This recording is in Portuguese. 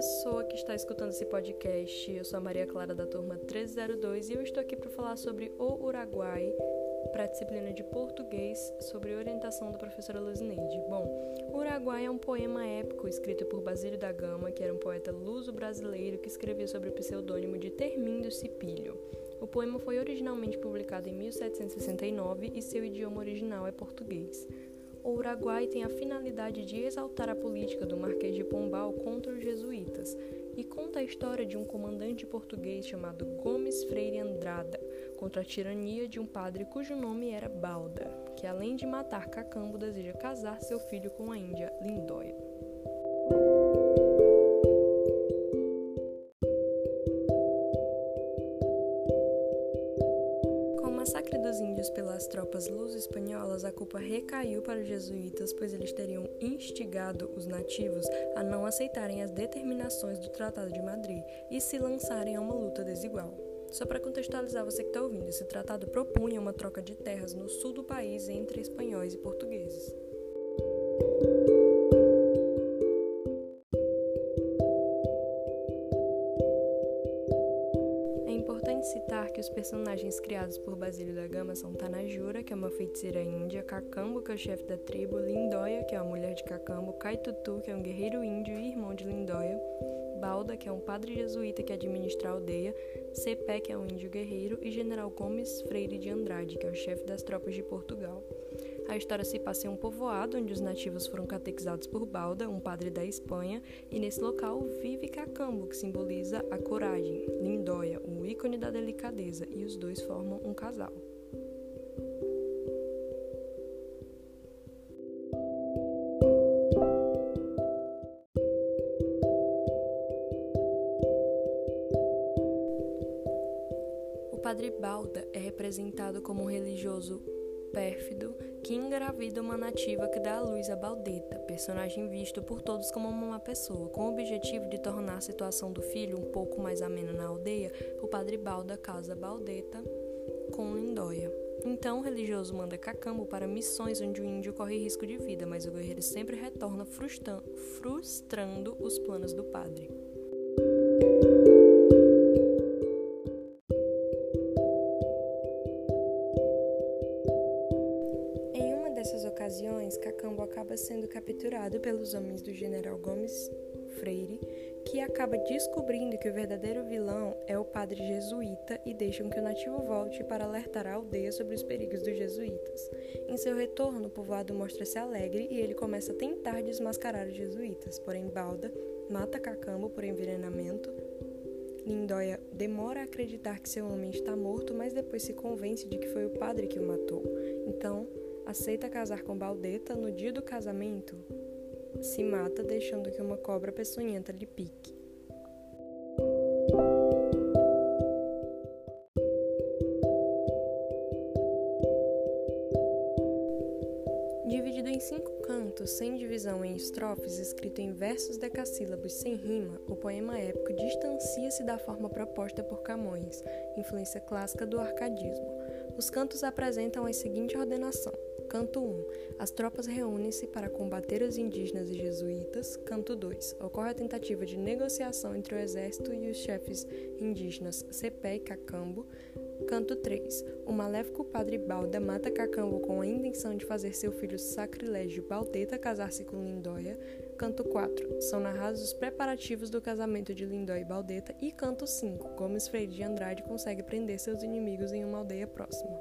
pessoa que está escutando esse podcast. Eu sou a Maria Clara da turma 302 e eu estou aqui para falar sobre o Uruguai para a disciplina de português sobre orientação da professora Luzineide. Bom, o Uruguai é um poema épico escrito por Basílio da Gama, que era um poeta luso-brasileiro que escrevia sobre o pseudônimo de Termindo Cipílio. O poema foi originalmente publicado em 1769 e seu idioma original é português. O Uruguai tem a finalidade de exaltar a política do Marquês de Pombal contra os jesuítas e conta a história de um comandante português chamado Gomes Freire Andrada contra a tirania de um padre cujo nome era Balda, que além de matar Cacambo deseja casar seu filho com a índia Lindóia. Massacre dos índios pelas tropas luso-espanholas, a culpa recaiu para os jesuítas, pois eles teriam instigado os nativos a não aceitarem as determinações do Tratado de Madrid e se lançarem a uma luta desigual. Só para contextualizar você que está ouvindo, esse tratado propunha uma troca de terras no sul do país entre espanhóis e portugueses. Importante citar que os personagens criados por Basílio da Gama são Tanajura, que é uma feiticeira índia, Cacambo, que é o chefe da tribo, Lindóia, que é a mulher de Cacambo, Caitutu, que é um guerreiro índio e irmão de Lindóia, Balda, que é um padre jesuíta que administra a aldeia, Cepé, que é um índio guerreiro, e General Gomes Freire de Andrade, que é o chefe das tropas de Portugal. A história se passa em um povoado onde os nativos foram catequizados por Balda, um padre da Espanha, e nesse local vive Cacambo, que simboliza a coragem, Lindóia, um ícone da delicadeza, e os dois formam um casal. O padre Balda é representado como um religioso pérfido que engravida uma nativa que dá à luz a Baldeta, personagem visto por todos como uma má pessoa. Com o objetivo de tornar a situação do filho um pouco mais amena na aldeia, o padre Balda casa Baldeta com Lindóia. Então o religioso manda Cacambo para missões onde o índio corre risco de vida, mas o guerreiro sempre retorna frustrando os planos do padre. Acaba sendo capturado pelos homens do general Gomes Freire, que acaba descobrindo que o verdadeiro vilão é o padre jesuíta e deixam que o nativo volte para alertar a aldeia sobre os perigos dos jesuítas. Em seu retorno, o povoado mostra-se alegre e ele começa a tentar desmascarar os jesuítas, porém Balda mata Cacambo por envenenamento. Lindóia demora a acreditar que seu homem está morto, mas depois se convence de que foi o padre que o matou. Então, aceita casar com Baldeta, no dia do casamento, se mata deixando que uma cobra peçonhenta lhe pique. Dividido em cinco cantos, sem divisão em estrofes, escrito em versos decassílabos sem rima, o poema épico distancia-se da forma proposta por Camões, influência clássica do arcadismo. Os cantos apresentam a seguinte ordenação: Canto 1. As tropas reúnem-se para combater os indígenas e jesuítas. Canto 2. Ocorre a tentativa de negociação entre o exército e os chefes indígenas Cepé e Cacambo. Canto 3. O maléfico padre Balda mata Cacambo com a intenção de fazer seu filho sacrilégio Baldeta casar-se com Lindóia. Canto 4. São narrados os preparativos do casamento de Lindóia e Baldeta. E canto 5. Gomes Freire de Andrade consegue prender seus inimigos em uma aldeia próxima.